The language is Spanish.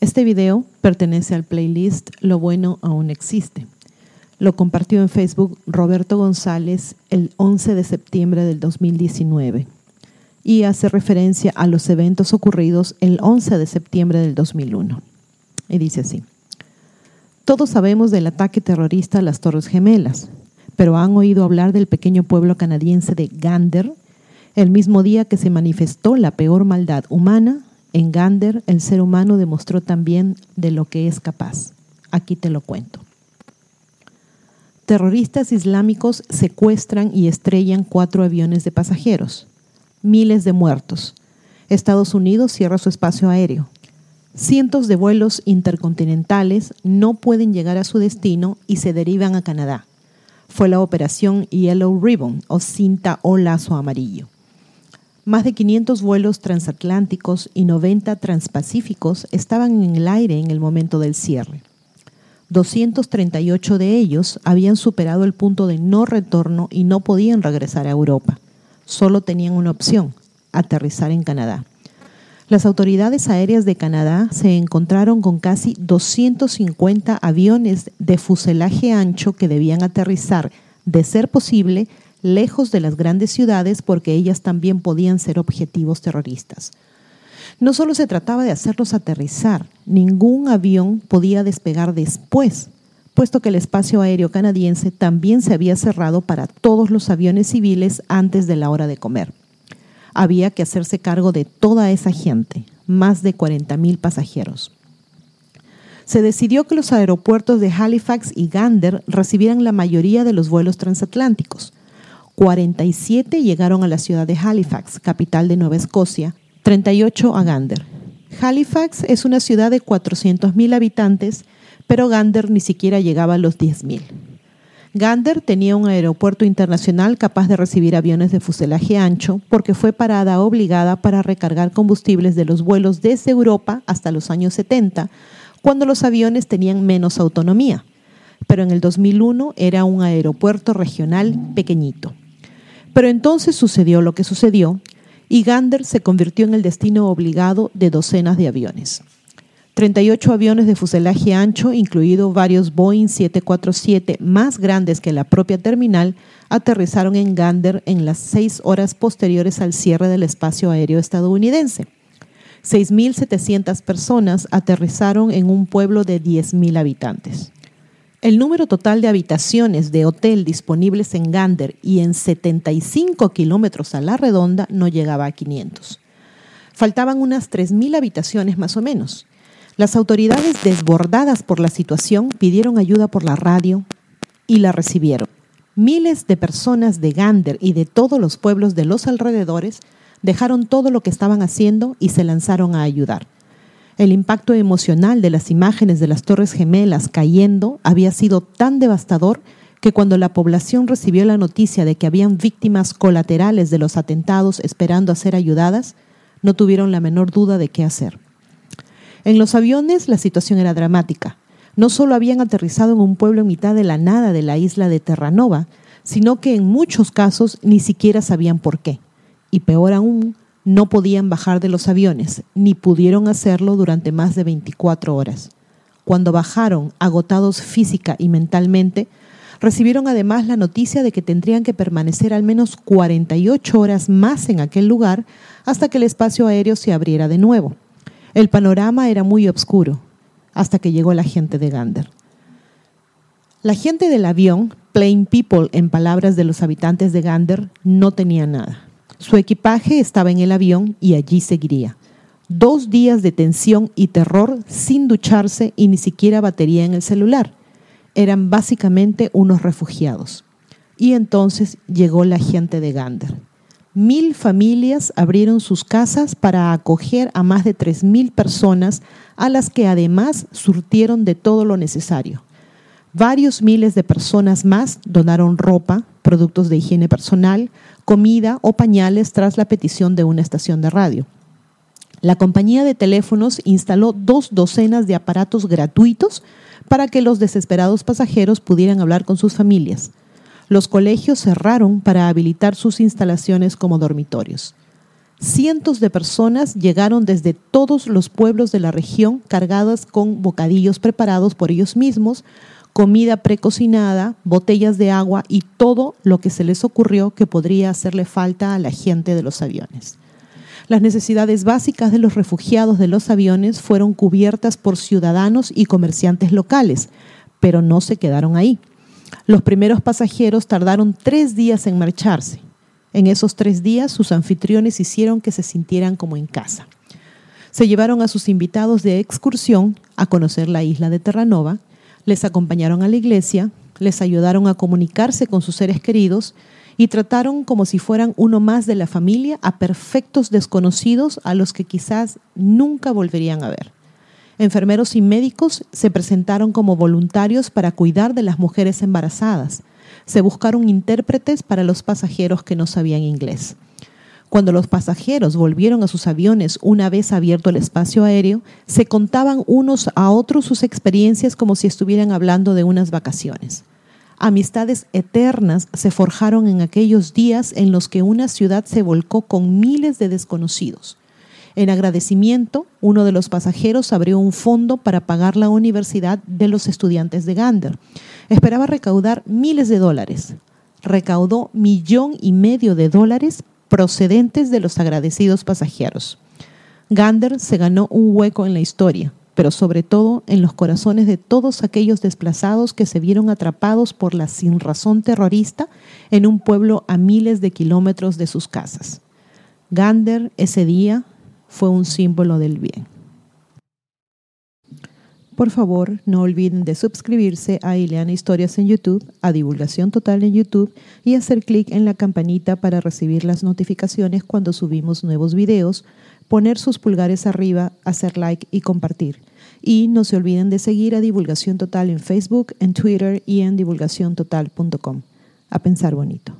Este video pertenece al playlist Lo bueno aún existe. Lo compartió en Facebook Roberto González el 11 de septiembre del 2019 y hace referencia a los eventos ocurridos el 11 de septiembre del 2001. Y dice así, todos sabemos del ataque terrorista a las Torres Gemelas, pero han oído hablar del pequeño pueblo canadiense de Gander, el mismo día que se manifestó la peor maldad humana en Gander, el ser humano demostró también de lo que es capaz. Aquí te lo cuento. Terroristas islámicos secuestran y estrellan cuatro aviones de pasajeros. Miles de muertos. Estados Unidos cierra su espacio aéreo. Cientos de vuelos intercontinentales no pueden llegar a su destino y se derivan a Canadá. Fue la operación Yellow Ribbon o cinta o lazo amarillo. Más de 500 vuelos transatlánticos y 90 transpacíficos estaban en el aire en el momento del cierre. 238 de ellos habían superado el punto de no retorno y no podían regresar a Europa. Solo tenían una opción, aterrizar en Canadá. Las autoridades aéreas de Canadá se encontraron con casi 250 aviones de fuselaje ancho que debían aterrizar, de ser posible, lejos de las grandes ciudades porque ellas también podían ser objetivos terroristas. No solo se trataba de hacerlos aterrizar, ningún avión podía despegar después, puesto que el espacio aéreo canadiense también se había cerrado para todos los aviones civiles antes de la hora de comer. Había que hacerse cargo de toda esa gente, más de 40.000 pasajeros. Se decidió que los aeropuertos de Halifax y Gander recibieran la mayoría de los vuelos transatlánticos. 47 llegaron a la ciudad de Halifax, capital de Nueva Escocia, 38 a Gander. Halifax es una ciudad de 400.000 habitantes, pero Gander ni siquiera llegaba a los 10.000. Gander tenía un aeropuerto internacional capaz de recibir aviones de fuselaje ancho porque fue parada obligada para recargar combustibles de los vuelos desde Europa hasta los años 70, cuando los aviones tenían menos autonomía. Pero en el 2001 era un aeropuerto regional pequeñito. Pero entonces sucedió lo que sucedió y Gander se convirtió en el destino obligado de docenas de aviones. 38 aviones de fuselaje ancho, incluidos varios Boeing 747 más grandes que la propia terminal, aterrizaron en Gander en las seis horas posteriores al cierre del espacio aéreo estadounidense. 6.700 personas aterrizaron en un pueblo de 10.000 habitantes. El número total de habitaciones de hotel disponibles en Gander y en 75 kilómetros a la redonda no llegaba a 500. Faltaban unas 3.000 habitaciones más o menos. Las autoridades, desbordadas por la situación, pidieron ayuda por la radio y la recibieron. Miles de personas de Gander y de todos los pueblos de los alrededores dejaron todo lo que estaban haciendo y se lanzaron a ayudar. El impacto emocional de las imágenes de las Torres Gemelas cayendo había sido tan devastador que cuando la población recibió la noticia de que habían víctimas colaterales de los atentados esperando a ser ayudadas, no tuvieron la menor duda de qué hacer. En los aviones la situación era dramática. No solo habían aterrizado en un pueblo en mitad de la nada de la isla de Terranova, sino que en muchos casos ni siquiera sabían por qué. Y peor aún, no podían bajar de los aviones, ni pudieron hacerlo durante más de 24 horas. Cuando bajaron, agotados física y mentalmente, recibieron además la noticia de que tendrían que permanecer al menos 48 horas más en aquel lugar hasta que el espacio aéreo se abriera de nuevo. El panorama era muy oscuro, hasta que llegó la gente de Gander. La gente del avión, Plain People en palabras de los habitantes de Gander, no tenía nada. Su equipaje estaba en el avión y allí seguiría. Dos días de tensión y terror sin ducharse y ni siquiera batería en el celular. Eran básicamente unos refugiados. Y entonces llegó la gente de Gander. Mil familias abrieron sus casas para acoger a más de tres mil personas, a las que además surtieron de todo lo necesario. Varios miles de personas más donaron ropa, productos de higiene personal, comida o pañales tras la petición de una estación de radio. La compañía de teléfonos instaló dos docenas de aparatos gratuitos para que los desesperados pasajeros pudieran hablar con sus familias. Los colegios cerraron para habilitar sus instalaciones como dormitorios. Cientos de personas llegaron desde todos los pueblos de la región cargadas con bocadillos preparados por ellos mismos, comida precocinada, botellas de agua y todo lo que se les ocurrió que podría hacerle falta a la gente de los aviones. Las necesidades básicas de los refugiados de los aviones fueron cubiertas por ciudadanos y comerciantes locales, pero no se quedaron ahí. Los primeros pasajeros tardaron tres días en marcharse. En esos tres días sus anfitriones hicieron que se sintieran como en casa. Se llevaron a sus invitados de excursión a conocer la isla de Terranova, les acompañaron a la iglesia, les ayudaron a comunicarse con sus seres queridos y trataron como si fueran uno más de la familia a perfectos desconocidos a los que quizás nunca volverían a ver. Enfermeros y médicos se presentaron como voluntarios para cuidar de las mujeres embarazadas. Se buscaron intérpretes para los pasajeros que no sabían inglés. Cuando los pasajeros volvieron a sus aviones una vez abierto el espacio aéreo, se contaban unos a otros sus experiencias como si estuvieran hablando de unas vacaciones. Amistades eternas se forjaron en aquellos días en los que una ciudad se volcó con miles de desconocidos. En agradecimiento, uno de los pasajeros abrió un fondo para pagar la universidad de los estudiantes de Gander. Esperaba recaudar miles de dólares. Recaudó millón y medio de dólares procedentes de los agradecidos pasajeros. Gander se ganó un hueco en la historia, pero sobre todo en los corazones de todos aquellos desplazados que se vieron atrapados por la sinrazón terrorista en un pueblo a miles de kilómetros de sus casas. Gander ese día fue un símbolo del bien. Por favor, no olviden de suscribirse a Ileana Historias en YouTube, a Divulgación Total en YouTube y hacer clic en la campanita para recibir las notificaciones cuando subimos nuevos videos, poner sus pulgares arriba, hacer like y compartir. Y no se olviden de seguir a Divulgación Total en Facebook, en Twitter y en divulgaciontotal.com. A pensar bonito.